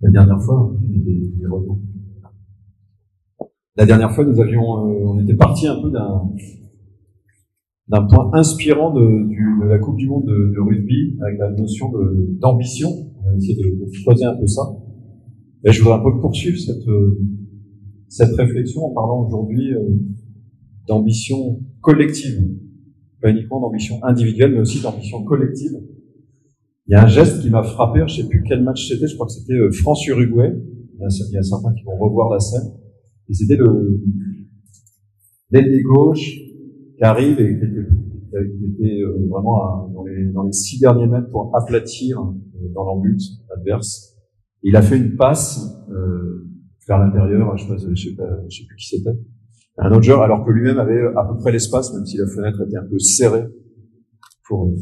La dernière fois, des, des. La dernière fois, nous avions, euh, on était parti un peu d'un d'un point inspirant de, du, de, la Coupe du Monde de, de rugby avec la notion d'ambition. On va essayer de, de, creuser un peu ça. Et je voudrais un peu poursuivre cette euh, cette réflexion en parlant aujourd'hui euh, d'ambition collective, pas uniquement d'ambition individuelle, mais aussi d'ambition collective. Il y a un geste qui m'a frappé, je sais plus quel match c'était, je crois que c'était France-Uruguay. Il, y a certains qui vont revoir la scène. Et c'était le l'ailier gauche qui arrive et qui était, euh, vraiment dans, les, dans les six derniers mètres pour aplatir euh, dans l'embut adverse. il a fait une passe euh, vers l'intérieur, je je sais, pas, je sais plus qui c'était, un autre joueur, alors que lui-même avait à peu près l'espace, même si la fenêtre était un peu serrée pour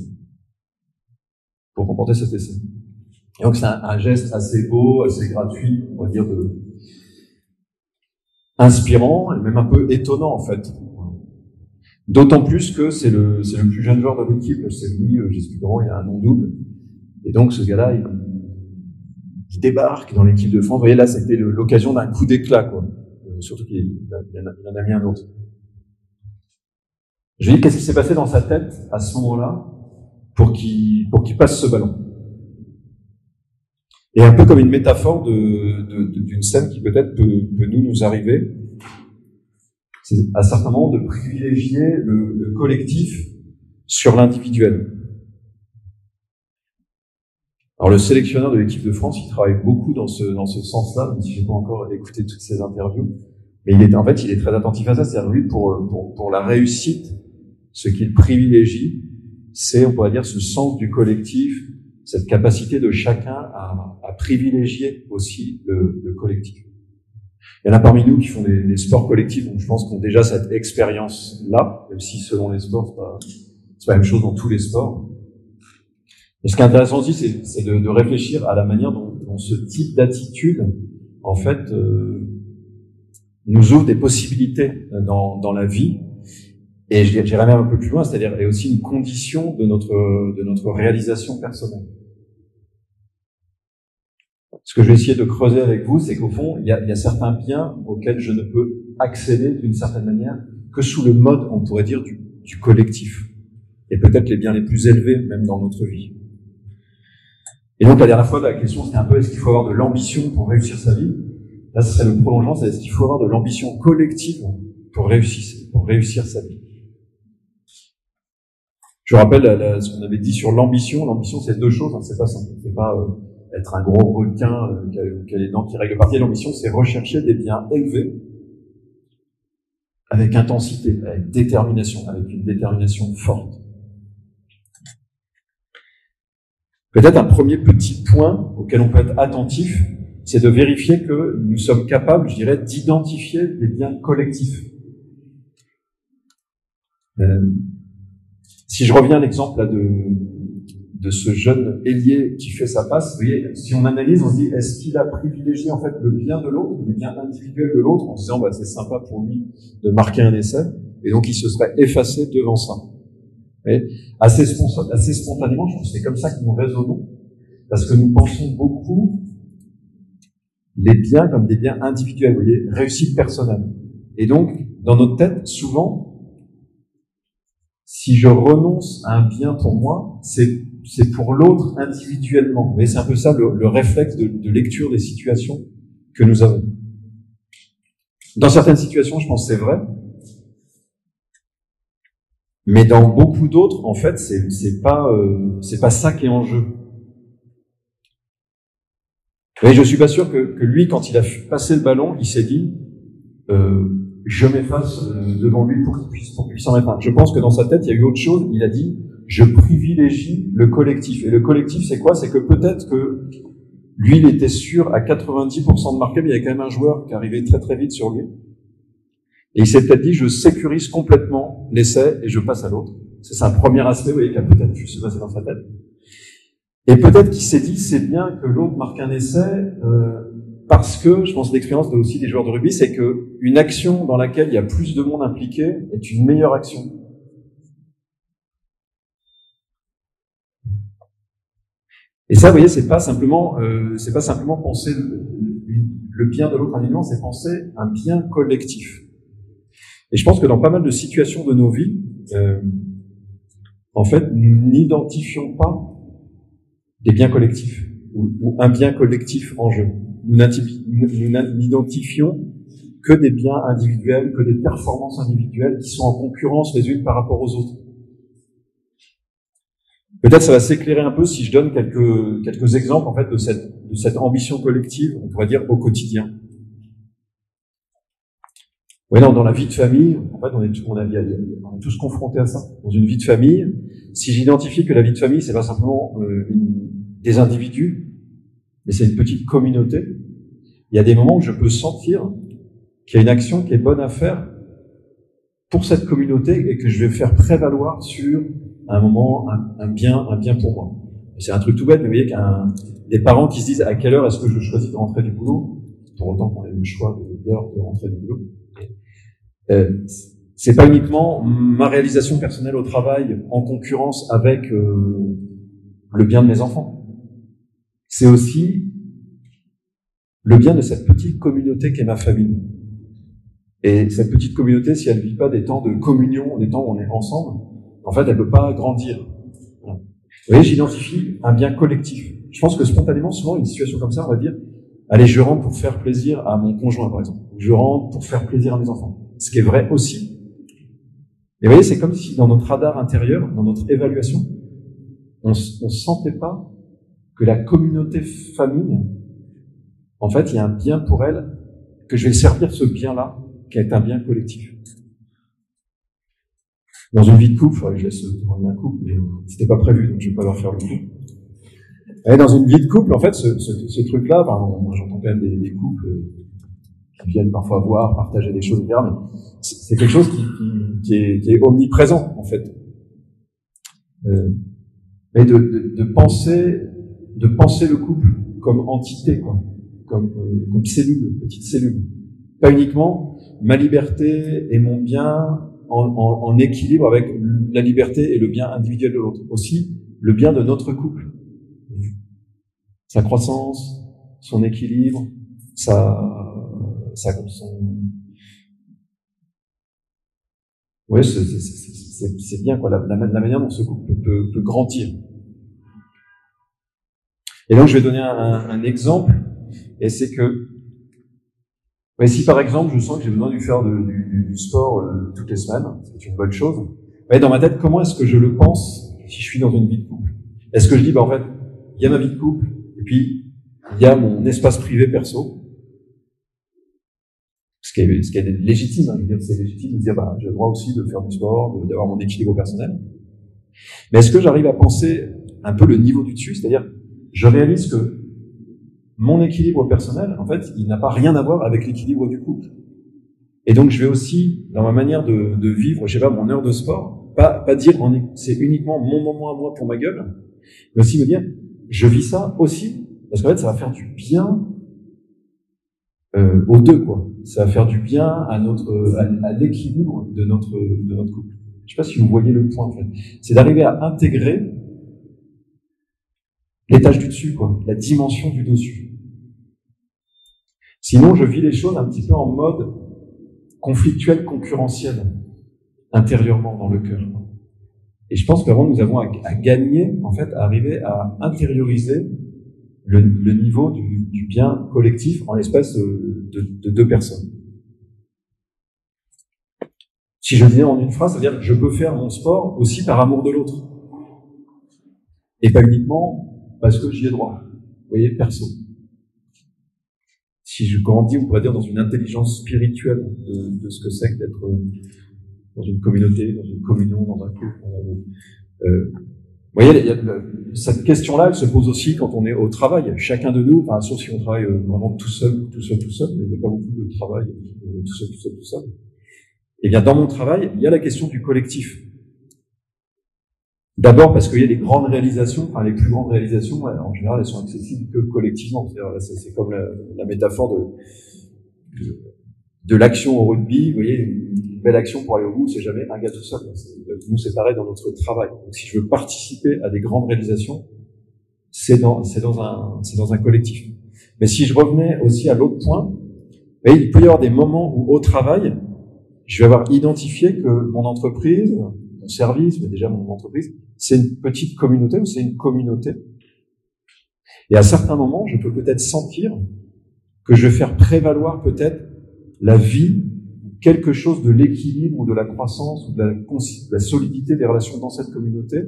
cet essai. Et donc c'est un, geste assez beau, assez gratuit, on va dire inspirant et même un peu étonnant en fait. D'autant plus que c'est le, plus jeune joueur de l'équipe, c'est lui, euh, j'explique comment, il a un nom double. Et donc ce gars-là, il, débarque dans l'équipe de France. Vous voyez là, c'était l'occasion d'un coup d'éclat, quoi. Euh, surtout qu'il il en a mis un autre. Je lui dis qu'est-ce qui s'est passé dans sa tête à ce moment-là? Pour qu'il pour qu'il passe ce ballon. Et un peu comme une métaphore d'une de, de, scène qui peut-être peut, peut, nous nous arriver, c'est à certains moments de privilégier le, le collectif sur l'individuel. Alors le sélectionneur de l'équipe de France, il travaille beaucoup dans ce dans ce sens-là, même si pas encore écouté toutes ces interviews, mais il est en fait il est très attentif à ça, c'est-à-dire lui pour, pour pour la réussite, ce qu'il privilégie, c'est on pourrait dire ce sens du collectif, cette capacité de chacun à, à privilégier aussi le, le, collectif. Il y en a parmi nous qui font des, des sports collectifs, donc je pense qu'on a déjà cette expérience-là, même si selon les sports, c'est pas, la même chose dans tous les sports. Et ce qui est intéressant aussi, c'est de, de, réfléchir à la manière dont, dont ce type d'attitude, en fait, euh, nous ouvre des possibilités dans, dans la vie. Et j'irai même un peu plus loin, c'est-à-dire est aussi une condition de notre de notre réalisation personnelle. Ce que je vais essayer de creuser avec vous, c'est qu'au fond, il y, a, il y a, certains biens auxquels je ne peux accéder d'une certaine manière que sous le mode, on pourrait dire, du, du collectif. Et peut-être les biens les plus élevés, même dans notre vie. Et donc, la dernière fois, la question, c'était un peu, est-ce qu'il faut avoir de l'ambition pour réussir sa vie? Là, ce serait le prolongement, c'est est-ce qu'il faut avoir de l'ambition collective pour réussir, pour réussir sa vie? Je rappelle ce qu'on avait dit sur l'ambition. L'ambition, c'est deux choses, hein, c'est pas simple. C'est pas... Euh, être un gros requin euh, qui, a, qui les dents qui règlent partie. L'ambition, c'est rechercher des biens élevés avec intensité, avec détermination, avec une détermination forte. Peut-être un premier petit point auquel on peut être attentif, c'est de vérifier que nous sommes capables, je dirais, d'identifier des biens collectifs. Euh, si je reviens à l'exemple de, de ce jeune ailier qui fait sa passe, vous voyez, si on analyse, on se dit, est-ce qu'il a privilégié en fait le bien de l'autre, le bien individuel de l'autre, en se disant, bah, c'est sympa pour lui de marquer un essai, et donc il se serait effacé devant ça. Et assez, assez spontanément, je pense que c'est comme ça que nous raisonnons, parce que nous pensons beaucoup les biens comme des biens individuels, vous voyez, réussite personnelle. Et donc, dans notre tête, souvent, si je renonce à un bien pour moi, c'est c'est pour l'autre individuellement. Mais c'est un peu ça le, le réflexe de, de, lecture des situations que nous avons. Dans certaines situations, je pense que c'est vrai. Mais dans beaucoup d'autres, en fait, c'est, c'est pas, euh, c'est pas ça qui est en jeu. Et je suis pas sûr que, que lui, quand il a passé le ballon, il s'est dit, euh, je m'efface euh, devant lui pour qu'il puisse, pour qu'il puisse en un. Je pense que dans sa tête, il y a eu autre chose. Il a dit, je privilégie le collectif. Et le collectif, c'est quoi? C'est que peut-être que lui, il était sûr à 90% de marquer, mais il y a quand même un joueur qui arrivait très très vite sur lui. Et il s'est peut-être dit, je sécurise complètement l'essai et je passe à l'autre. C'est un premier aspect, vous voyez, qui a peut-être pu se passer dans sa tête. Et peut-être qu'il s'est dit, c'est bien que l'autre marque un essai, euh, parce que, je pense l'expérience de aussi des joueurs de rugby, c'est que une action dans laquelle il y a plus de monde impliqué est une meilleure action. Et ça, vous voyez, c'est pas simplement, euh, c'est pas simplement penser le, bien de l'autre individuellement, c'est penser un bien collectif. Et je pense que dans pas mal de situations de nos vies, euh, en fait, nous n'identifions pas des biens collectifs ou, un bien collectif en jeu. Nous n'identifions que des biens individuels, que des performances individuelles qui sont en concurrence les unes par rapport aux autres. Peut-être ça va s'éclairer un peu si je donne quelques, quelques exemples en fait de cette, de cette ambition collective, on pourrait dire au quotidien. Non, dans la vie de famille, en fait, on est, on, a, tous confrontés à ça. Dans une vie de famille, si j'identifie que la vie de famille, c'est pas simplement euh, des individus, mais c'est une petite communauté, il y a des moments où je peux sentir qu'il y a une action qui est bonne à faire pour cette communauté et que je vais faire prévaloir sur un moment un, bien, un bien pour moi. C'est un truc tout bête, mais vous voyez qu'un des parents qui se disent à quelle heure est-ce que je choisis de rentrer du boulot, pour autant qu'on ait le choix de l'heure de rentrer du boulot. Euh, c'est pas uniquement ma réalisation personnelle au travail en concurrence avec euh, le bien de mes enfants. C'est aussi le bien de cette petite communauté qu'est ma famille. Et cette petite communauté, si elle ne vit pas des temps de communion, des temps où on est ensemble, en fait, elle ne peut pas grandir. Vous voyez, j'identifie un bien collectif. Je pense que spontanément, souvent, une situation comme ça, on va dire, allez, je rentre pour faire plaisir à mon conjoint, par exemple. Je rentre pour faire plaisir à mes enfants. Ce qui est vrai aussi. Mais vous voyez, c'est comme si dans notre radar intérieur, dans notre évaluation, on ne sentait pas que la communauté famille, en fait, il y a un bien pour elle, que je vais servir ce bien-là, qui est un bien collectif. Dans une vie de couple, je laisse un couple, mais c'était pas prévu, donc je vais pas leur faire le coup. Et dans une vie de couple, en fait, ce, ce, ce truc-là, moi j'entends quand même des, des, couples qui viennent parfois voir, partager des choses, etc. Mais c'est quelque chose qui, qui, qui, est, qui, est, omniprésent, en fait. Euh, mais de, de, de, penser, de penser le couple comme entité, quoi, comme, euh, comme cellule, petite cellule. Pas uniquement ma liberté et mon bien en, équilibre avec la liberté et le bien individuel de l'autre. Aussi, le bien de notre couple. Sa croissance, son équilibre, sa, sa son... Oui, c'est bien, quoi, la, la, manière dont ce couple peut, peut, grandir. Et donc, je vais donner un, un exemple, et c'est que mais si par exemple je sens que j'ai besoin de faire du, du, sport euh, toutes les semaines, c'est une bonne chose. Mais dans ma tête, comment est-ce que je le pense si je suis dans une vie de couple? Est-ce que je dis, bah en fait, il y a ma vie de couple, et puis il y a mon espace privé perso, ce qui est, ce qui est légitime, hein, dire, c'est légitime de dire, bah j'ai le droit aussi de faire du sport, d'avoir mon équilibre personnel. Mais est-ce que j'arrive à penser un peu le niveau du dessus, c'est-à-dire, je réalise que mon équilibre personnel, en fait, il n'a pas rien à voir avec l'équilibre du couple. Et donc, je vais aussi, dans ma manière de, de vivre, je sais pas, mon heure de sport, pas, pas dire c'est uniquement mon moment à moi pour ma gueule, mais aussi me dire, je vis ça aussi, parce qu'en fait, ça va faire du bien euh, aux deux, quoi. Ça va faire du bien à notre, à, l'équilibre de notre, de notre couple. Je sais pas si vous voyez le point, en fait. C'est d'arriver à intégrer l'étage du dessus, quoi, la dimension du dessus. Sinon, je vis les choses un petit peu en mode conflictuel, concurrentiel, intérieurement dans le cœur. Et je pense que vraiment nous avons à, gagner, en fait, à arriver à intérioriser le, niveau du, bien collectif en l'espace de, de, deux personnes. Si je disais en une phrase, c'est-à-dire je peux faire mon sport aussi par amour de l'autre. Et pas uniquement parce que j'y ai droit. Vous voyez, perso si je grandis, on pourrait dire, dans une intelligence spirituelle de, de ce que c'est que d'être dans une communauté, dans une communion, dans un couple. Euh, vous voyez, y a, cette question-là, elle se pose aussi quand on est au travail. Chacun de nous, enfin, sauf si on travaille euh, vraiment tout seul, tout seul, tout seul, mais il n'y a pas beaucoup de travail tout seul, tout seul, tout seul. Et eh bien, dans mon travail, il y a la question du collectif. D'abord parce qu'il y a des grandes réalisations, enfin les plus grandes réalisations, en général, elles sont accessibles que collectivement. C'est comme la, la, métaphore de, de, l'action au rugby. Vous voyez, une belle action pour aller au bout, c'est jamais un gars tout seul. Nous, c'est pareil dans notre travail. Donc, si je veux participer à des grandes réalisations, c'est dans, c'est dans un, c'est dans un collectif. Mais si je revenais aussi à l'autre point, il peut y avoir des moments où au travail, je vais avoir identifié que mon entreprise, mon service, mais déjà mon entreprise, c'est une petite communauté ou c'est une communauté? Et à certains moments, je peux peut-être sentir que je vais faire prévaloir peut-être la vie, quelque chose de l'équilibre ou de la croissance ou de la, solidité des relations dans cette communauté,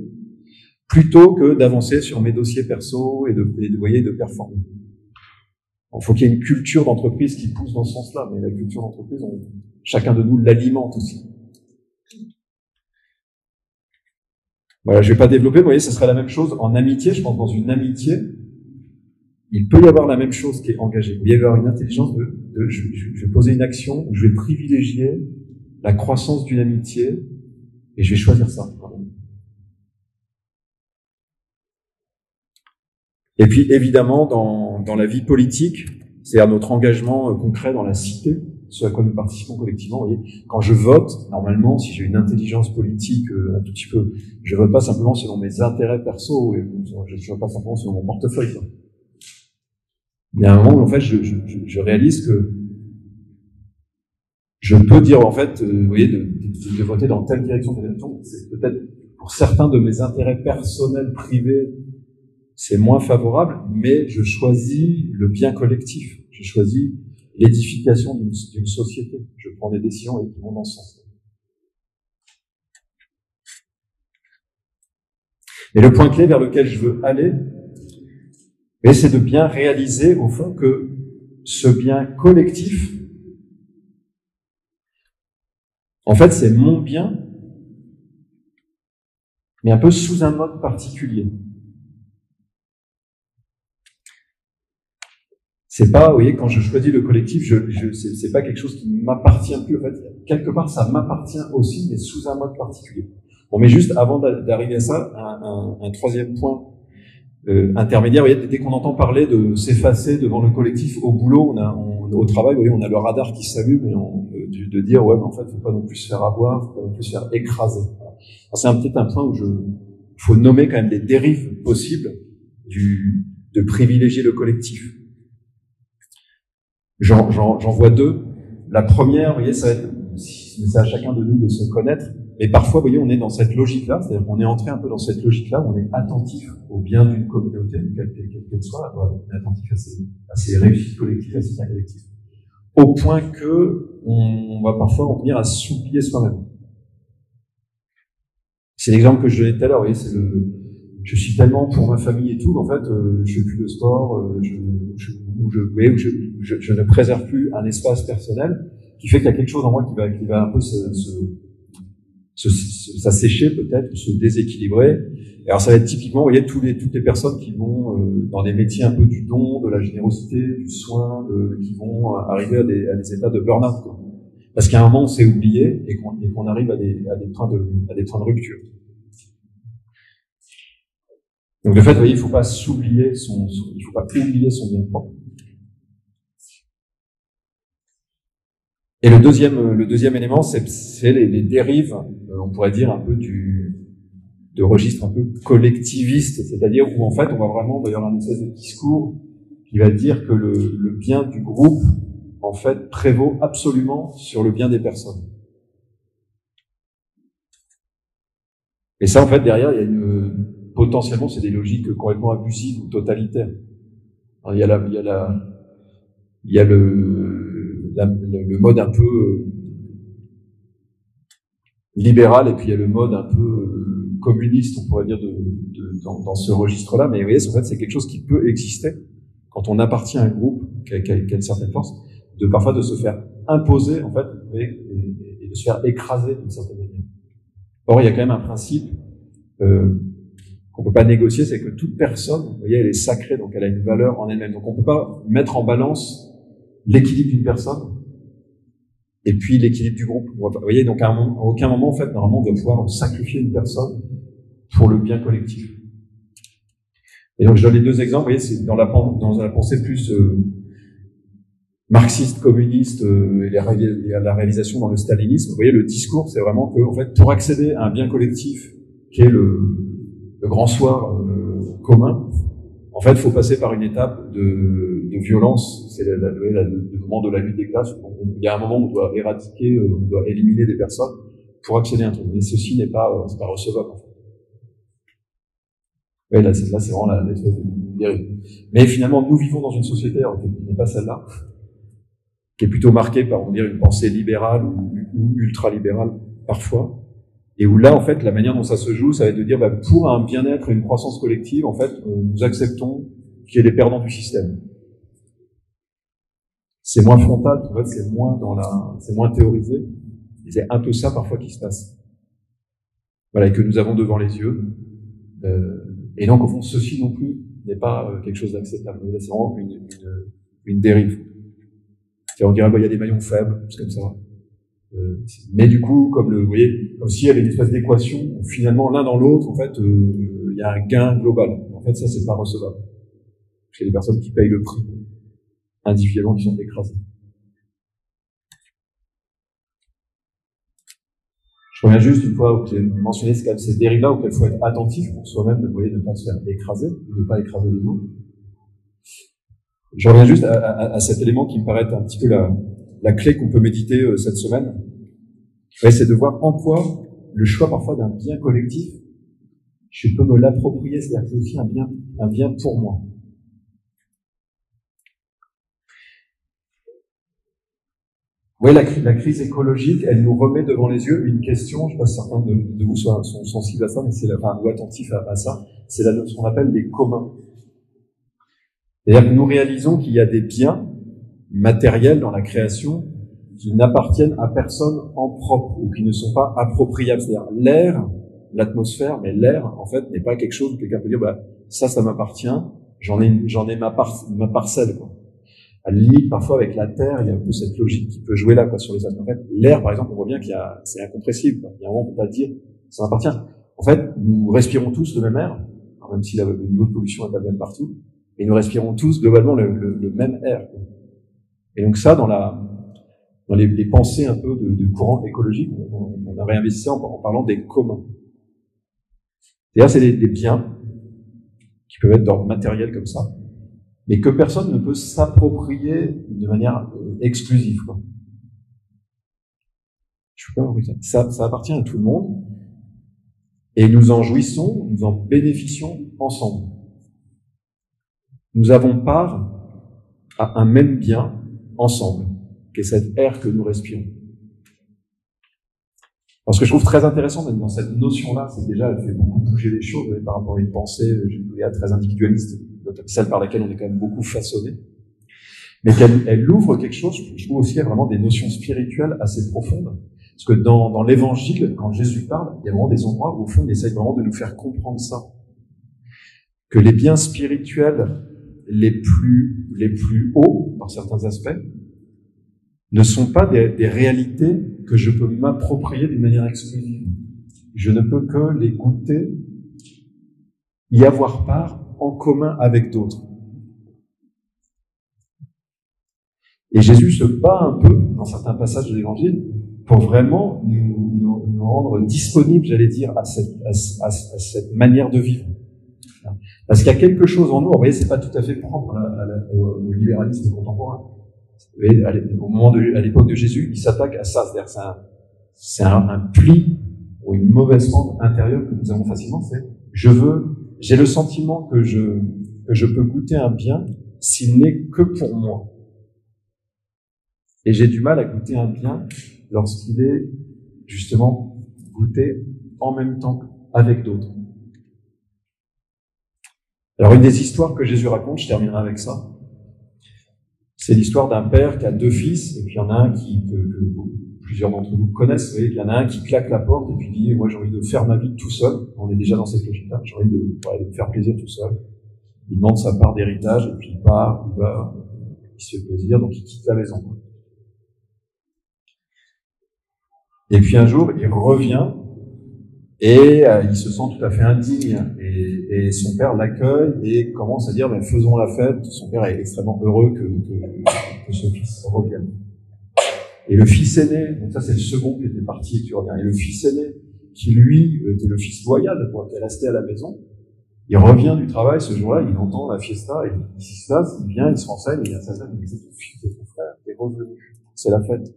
plutôt que d'avancer sur mes dossiers perso et de, et voyez, de performer. Il faut qu'il y ait une culture d'entreprise qui pousse dans ce sens-là, mais la culture d'entreprise, chacun de nous l'alimente aussi. Voilà, je vais pas développer, vous voyez, ce serait la même chose en amitié. Je pense dans une amitié, il peut y avoir la même chose qui est engagée. Il y avoir une intelligence de, de je, je, vais poser une action, je vais privilégier la croissance d'une amitié et je vais choisir ça. Et puis évidemment dans, dans la vie politique, c'est-à-dire notre engagement euh, concret dans la cité, ce à quoi nous participons collectivement. Vous voyez, quand je vote, normalement, si j'ai une intelligence politique euh, un tout petit peu, je vote pas simplement selon mes intérêts perso, et je vote pas simplement selon mon portefeuille. Quoi. Il y a un moment où en fait, je, je, je réalise que je peux dire en fait, euh, vous voyez, de, de, de, voter dans telle direction, telle direction, c'est peut-être pour certains de mes intérêts personnels privés c'est moins favorable, mais je choisis le bien collectif. Je choisis l'édification d'une société. Je prends des décisions qui vont dans ce sens. Et le point clé vers lequel je veux aller, c'est de bien réaliser au fond que ce bien collectif, en fait, c'est mon bien, mais un peu sous un mode particulier. C'est pas, vous voyez, quand je choisis le collectif, je, je c'est pas quelque chose qui m'appartient plus. En fait, quelque part, ça m'appartient aussi, mais sous un mode particulier. Bon, mais juste avant d'arriver à ça, un, un, un troisième point euh, intermédiaire. Vous voyez, dès qu'on entend parler de s'effacer devant le collectif au boulot, on a, on, au travail, vous voyez, on a le radar qui s'allume et on, euh, de, de, dire ouais, mais en fait, faut pas non plus se faire avoir, faut pas non plus se faire écraser. C'est peut-être un point où je, faut nommer quand même des dérives possibles du, de privilégier le collectif. J'en vois deux. La première, vous voyez, ça va être, c'est à chacun de nous de se connaître. Mais parfois, vous voyez, on est dans cette logique-là, c'est-à-dire qu'on est entré un peu dans cette logique-là, on est attentif au bien d'une communauté, quelle qu'elle soit, on est attentif à ses, réussites collectives, à ses biens collectifs. Au point que on va parfois en venir à s'oublier soi-même. C'est l'exemple que je donnais tout à l'heure, vous voyez, c'est le, je suis tellement pour ma famille et tout, en fait, euh, je fais plus de sport, euh, je, je, ou je, je, ne préserve plus un espace personnel, qui fait qu'il y a quelque chose en moi qui va, qui va un peu s'assécher peut-être, se déséquilibrer. Alors ça va être typiquement, vous voyez, tous les, toutes les personnes qui vont euh, dans des métiers un peu du don, de la générosité, du soin, de, qui vont arriver à des, à des états de burn-out. Parce qu'à un moment, on s'est oublié et qu'on, et arrive à des, à des de, à des points de rupture. Donc de fait, vous voyez, il faut pas s'oublier son, son, il faut pas oublier son bien propre. Et le deuxième, le deuxième élément, c'est les, les, dérives, euh, on pourrait dire un peu du de registre un peu collectiviste, c'est-à-dire où en fait on va vraiment d'ailleurs un espèce de discours qui va dire que le, le bien du groupe en fait prévaut absolument sur le bien des personnes. Et ça, en fait, derrière, il y a une, potentiellement, c'est des logiques complètement abusives ou totalitaires. il y a, la, il y a, la, il y a le, le mode un peu euh, libéral et puis il y a le mode un peu euh, communiste, on pourrait dire, de, de dans, ce registre-là. Mais vous voyez, en fait, c'est quelque chose qui peut exister quand on appartient à un groupe qui a, qui a, qui a une certaine force, de parfois de se faire imposer, en fait, et de se faire écraser d'une certaine manière. Or, il y a quand même un principe euh, qu'on peut pas négocier, c'est que toute personne, vous voyez, elle est sacrée, donc elle a une valeur en elle-même. Donc on peut pas mettre en balance l'équilibre d'une personne et puis l'équilibre du groupe. Vous voyez, donc à, un aucun moment, en fait, normalement, on doit pouvoir sacrifier une personne pour le bien collectif. Et donc je donne les deux exemples. Vous voyez, c'est dans la, la pensée plus euh, marxiste, communiste euh, et, la réalisation dans le stalinisme. Vous voyez, le discours, c'est vraiment que, en fait, pour accéder à un bien collectif qui est le, grand soir euh, commun, En fait, il faut passer par une étape de, de violence. C'est le, moment de la lutte des classes. il y a un moment où on doit éradiquer, euh, on doit éliminer des personnes pour accéder à un truc. Mais ceci n'est pas, euh, pas recevable. En fait. Oui, là, c'est, vraiment l'espèce de dérive. Mais finalement, nous vivons dans une société qui n'est pas celle-là, qui est plutôt marquée par, on dire, une pensée libérale ou ultra-libérale parfois, et où là, en fait, la manière dont ça se joue, ça va être de dire, bah, pour un bien-être et une croissance collective, en fait, euh, nous acceptons qu'il y ait des perdants du système. C'est moins frontal, en fait, c'est moins dans la, c'est moins théorisé. C'est un peu ça parfois qui se passe. Voilà, et que nous avons devant les yeux. Euh, et donc, au fond, ceci non plus n'est pas euh, quelque chose d'acceptable. C'est vraiment une, une, une dérive. On dirait, bah, il y a des maillons faibles, c'est comme ça. Euh, mais du coup, comme le, vous voyez, comme s'il y avait une espèce d'équation, finalement, l'un dans l'autre, en fait, euh, il y a un gain global. En fait, ça, c'est pas recevable. Parce qu'il y a des personnes qui payent le prix, individuellement, qui sont écrasées. Je reviens juste une fois où j'ai mentionné ces dérives-là auxquelles il faut être attentif pour soi-même, de, voyez, ne pas se faire écraser, de ne pas écraser les autres. Je reviens juste à, à, à, cet élément qui me paraît un petit peu la, la clé qu'on peut méditer euh, cette semaine, c'est de voir en quoi le choix parfois d'un bien collectif, je peux me l'approprier, c'est-à-dire que c'est aussi un bien, un bien pour moi. Oui, la, crise écologique, elle nous remet devant les yeux une question, je ne sais pas si certains de, vous sont, sensibles à ça, mais c'est enfin, ou attentifs à, à ça, c'est ce qu'on appelle les communs. Que nous réalisons qu'il y a des biens matériels dans la création qui n'appartiennent à personne en propre ou qui ne sont pas appropriables. C'est-à-dire l'air, l'atmosphère, mais l'air, en fait, n'est pas quelque chose où quelqu'un peut dire, bah, ça, ça m'appartient, j'en ai, j'en ai ma, parcelle, quoi. À la limite, parfois, avec la terre, il y a un peu cette logique qui peut jouer là, quoi, sur les aspects. En fait, l'air, par exemple, on voit bien qu'il y a, c'est incompressible, quoi. Il y a un moment, on peut pas dire, ça m'appartient. En fait, nous respirons tous le même air, même si le niveau de pollution est pas le même partout, et nous respirons tous globalement le, le même air. Quoi. Et donc ça, dans, la, dans les, pensées un peu de, courant écologique, on, a réinvesti en, parlant des communs. D'ailleurs, c'est des, des, biens qui peuvent être d'ordre matériel comme ça, mais que personne ne peut s'approprier de manière euh, exclusive. Quoi. Je peux pas ça, ça appartient à tout le monde, et nous en jouissons, nous en bénéficions ensemble. Nous avons part à un même bien ensemble, qui est cette air que nous respirons. Alors, ce que je trouve très intéressant dans cette notion-là, c'est que déjà, elle fait beaucoup bouger les choses par rapport à une pensée, je dirais, très individualiste, celle par laquelle on est quand même beaucoup façonné. Mais qu'elle elle ouvre quelque chose, je trouve aussi, il y a vraiment des notions spirituelles assez profondes. Parce que dans l'évangile, quand Jésus parle, il y a vraiment des endroits où, au fond, il essaye vraiment de nous faire comprendre ça. Que les biens spirituels les plus, les plus hauts, par certains aspects, ne sont pas des, réalités que je peux m'approprier d'une manière exclusive. Je ne peux que les goûter, y avoir part en commun avec d'autres. Et Jésus se bat un peu, dans certains passages de l'Évangile, pour vraiment nous, rendre disponibles, j'allais dire, à cette manière de vivre. Parce qu'il y a quelque chose en nous, vous voyez, c'est pas tout à fait propre à au, libéralisme contemporain. Vous voyez, à l'époque de Jésus, il s'attaque à ça, c'est-à-dire c'est un, un, un, pli ou une mauvaise pente intérieure que nous avons facilement. C'est, je veux, j'ai le sentiment que je, que je peux goûter un bien s'il n'est que pour moi. Et j'ai du mal à goûter un bien lorsqu'il est justement goûté en même temps avec d'autres. Alors une des histoires que Jésus raconte, je terminerai avec ça, c'est l'histoire d'un père qui a deux fils, et puis il y en a un qui, que, que plusieurs d'entre vous connaissent, vous voyez, il y en a un qui claque la porte et puis dit, moi j'ai envie de faire ma vie tout seul, on est déjà dans cette logique-là, j'ai envie de, de me faire plaisir tout seul. Il demande sa part d'héritage, et puis il part, il va, il se fait plaisir, donc il quitte la maison. Et puis un jour, il revient, et euh, il se sent tout à fait indigne et, son père l'accueille et commence à dire mais faisons la fête. Son père est extrêmement heureux que, que, ce fils revienne. Et le fils aîné, donc ça c'est le second qui était parti et tu reviens, et le fils aîné qui lui était le fils loyal, qui est resté à la maison, Il revient du travail ce jour-là, il entend la fiesta, et il se passe, il vient, il se renseigne, il y a sa femme, il dit, c'est ton frère, t'es revenu, c'est la fête.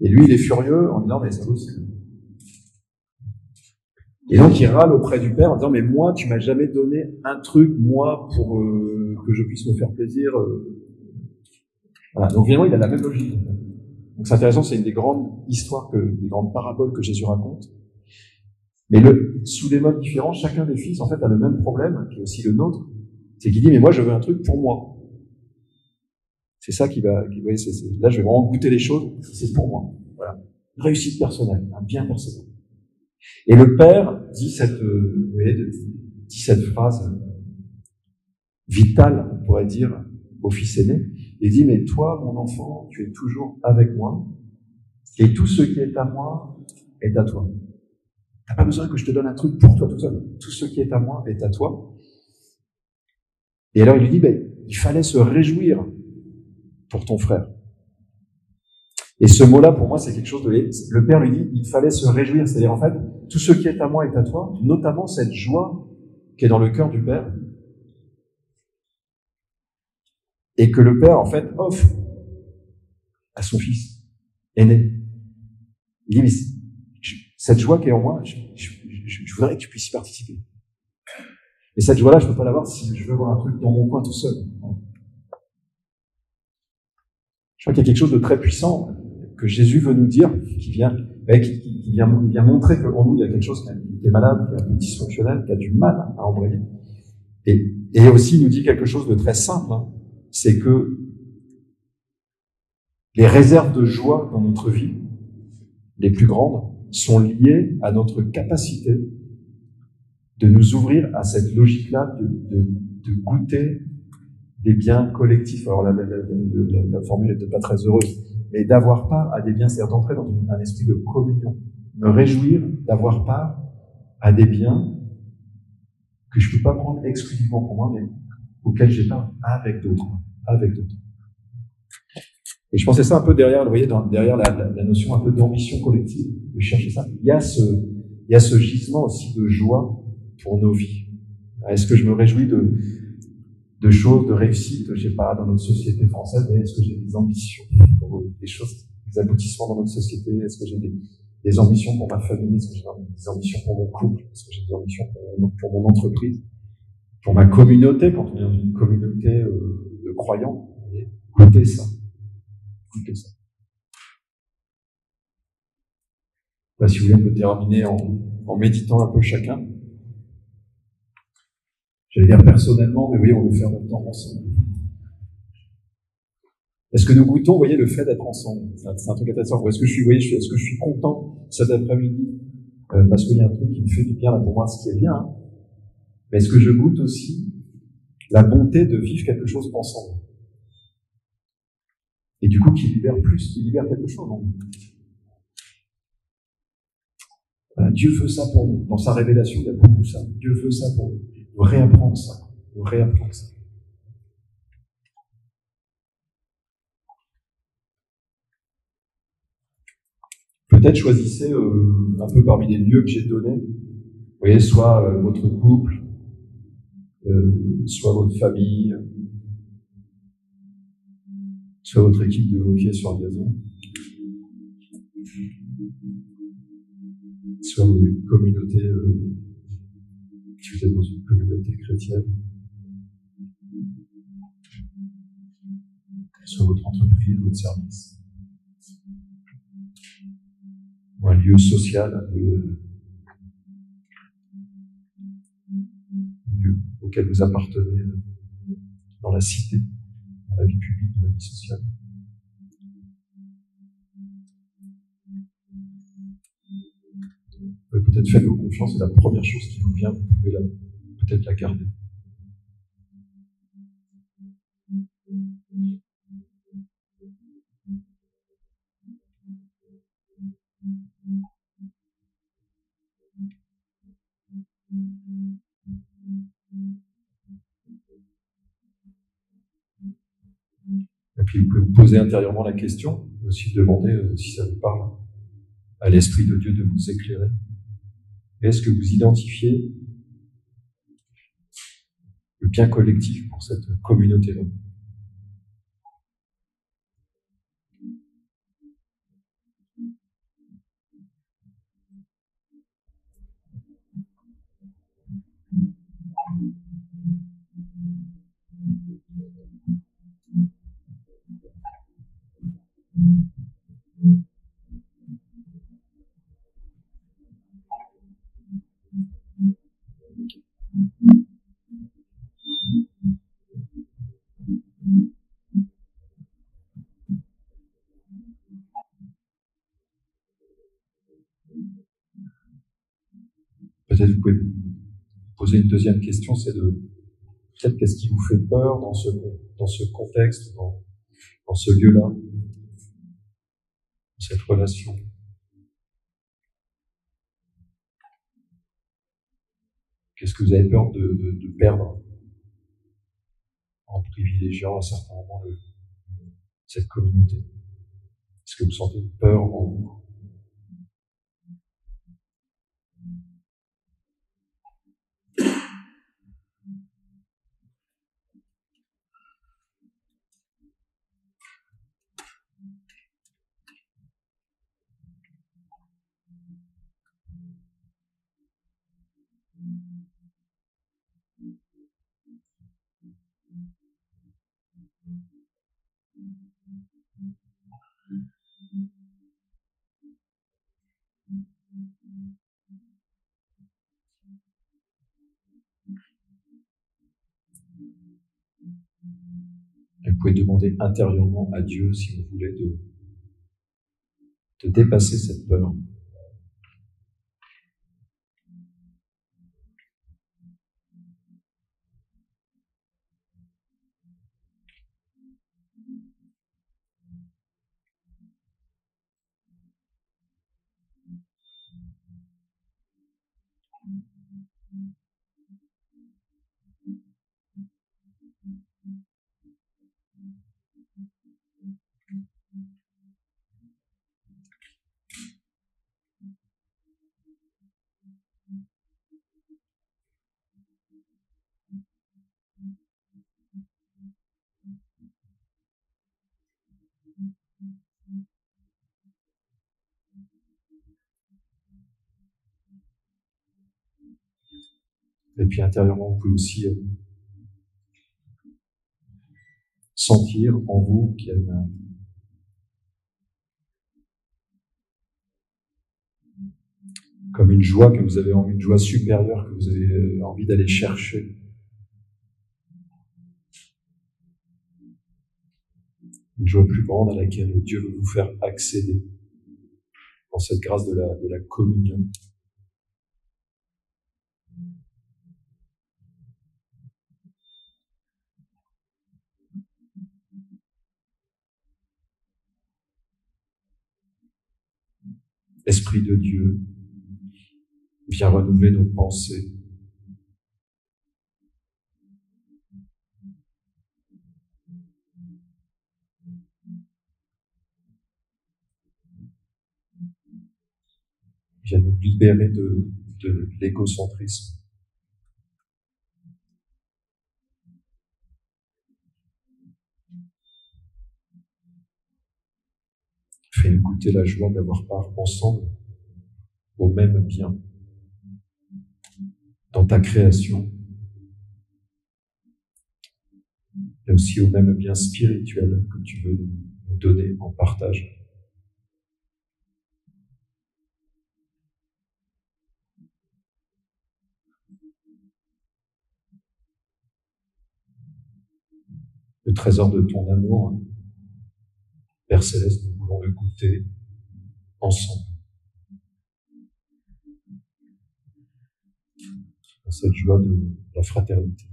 Et lui, il est furieux en disant, mais c'est possible. Et donc, il râle auprès du père en disant, mais moi, tu m'as jamais donné un truc, moi, pour euh, que je puisse me faire plaisir. Euh. Voilà. Donc, finalement, il a la même logique. Donc, c'est intéressant, c'est une des grandes histoires, que, des grandes paraboles que Jésus raconte. Mais le, sous des modes différents, chacun des fils, en fait, a le même problème, qui est aussi le nôtre. C'est qu'il dit, mais moi, je veux un truc pour moi. C'est ça qui va, qui, voyez, c'est, là, je vais vraiment goûter les choses, c'est pour moi. Voilà. Réussite personnelle, un bien personnel. Et le père dit cette, euh, phrase vitale, on pourrait dire, au fils aîné. Il dit, mais toi, mon enfant, tu es toujours avec moi, et tout ce qui est à moi est à toi. T'as pas besoin que je te donne un truc pour toi tout seul. Tout ce qui est à moi est à toi. Et alors il lui dit, ben, il fallait se réjouir pour ton frère. Et ce mot-là, pour moi, c'est quelque chose de... Le Père lui dit, il fallait se réjouir. C'est-à-dire, en fait, tout ce qui est à moi est à toi, notamment cette joie qui est dans le cœur du Père. Et que le Père, en fait, offre à son fils aîné. Il dit, mais cette joie qui est en moi, je, voudrais que tu puisses y participer. Et cette joie-là, je ne peux pas l'avoir si je veux avoir un truc dans mon coin tout seul. Je crois qu'il y a quelque chose de très puissant que Jésus veut nous dire, qui vient, ben, qui, vient, montrer qu'en nous, il y a quelque chose qui est malade, qui est dysfonctionnel, qui a du mal à embrayer. Et, aussi, il nous dit quelque chose de très simple, hein. c'est que les réserves de joie dans notre vie, les plus grandes, sont liées à notre capacité de nous ouvrir à cette logique-là de, goûter des biens collectifs. Alors la, la, la, la formule n'est pas très heureuse, mais d'avoir part à des biens, c'est-à-dire d'entrer dans un esprit de communion, me réjouir d'avoir part à des biens que je ne peux pas prendre exclusivement pour moi, mais auxquels j'ai part avec d'autres, avec d'autres. Et je pensais ça un peu derrière, vous voyez, derrière la, la, notion un peu d'ambition collective, de chercher ça. Il y a ce, il y a ce gisement aussi de joie pour nos vies. Est-ce que je me réjouis de, de choses, de réussite, je sais pas, dans notre société française, est-ce que j'ai des ambitions pour des choses, des aboutissements dans notre société, est-ce que j'ai des, des, ambitions pour ma famille, est-ce que j'ai des ambitions pour mon couple, est-ce que j'ai des ambitions pour, pour, mon entreprise, pour ma communauté, est dans une communauté euh, de croyants, goûtez ça, goûtez ça. Bah, si vous voulez, on peut terminer en, en méditant un peu chacun. J'allais dire personnellement, mais oui, on le fait en même temps ensemble. Est-ce que nous goûtons, vous voyez, le fait d'être ensemble? C'est un, truc intéressant. Est-ce que je suis, voyez, est-ce que je suis content cet après-midi? Euh, parce qu'il y a un truc qui me fait du bien là pour moi, ce qui est bien. Hein. Mais est-ce que je goûte aussi la bonté de vivre quelque chose ensemble? Et du coup, qui libère plus, qui libère quelque chose en Dieu veut ça pour nous. Dans sa révélation, il y a beaucoup ça. Dieu veut ça pour nous réapprendre ça, réapprendre ça. Peut-être choisissez euh, un peu parmi les lieux que j'ai donnés. Vous voyez, soit euh, votre couple, euh, soit votre famille, soit votre équipe de hockey sur gazon, soit vos communautés si vous êtes dans une communauté chrétienne, soit votre entreprise, votre service, ou un lieu social, un lieu, auquel vous appartenez dans la cité, dans la vie publique, dans la vie sociale. Peut-être faites-vous confiance, c'est la première chose qui vous vient, vous pouvez peut-être la garder. Et puis vous pouvez vous poser intérieurement la question, aussi demander euh, si ça vous parle à l'Esprit de Dieu de vous éclairer. Est-ce que vous identifiez le bien collectif pour cette communauté-là? Peut-être vous pouvez poser une deuxième question, c'est de peut-être qu'est-ce qui vous fait peur dans ce, dans ce contexte, dans, dans ce lieu-là, cette relation? Qu'est-ce que vous avez peur de, de, perdre en privilégiant à certains moments cette communauté? Est-ce que vous sentez peur en vous? Pouvez demander intérieurement à Dieu, si vous voulez, de dépasser cette peur. Puis intérieurement, vous pouvez aussi euh, sentir en vous qu'il y a une, comme une joie que vous avez envie, une joie supérieure que vous avez euh, envie d'aller chercher. Une joie plus grande à laquelle Dieu veut vous faire accéder dans cette grâce de la, de la communion. Esprit de Dieu, viens renouveler nos pensées. Viens nous libérer de, de l'égocentrisme. Fais-nous goûter la joie d'avoir part ensemble au même bien dans ta création, et aussi au même bien spirituel que tu veux nous donner en partage. Le trésor de ton amour, Père céleste, nous voulons le goûter ensemble. cette joie de la fraternité.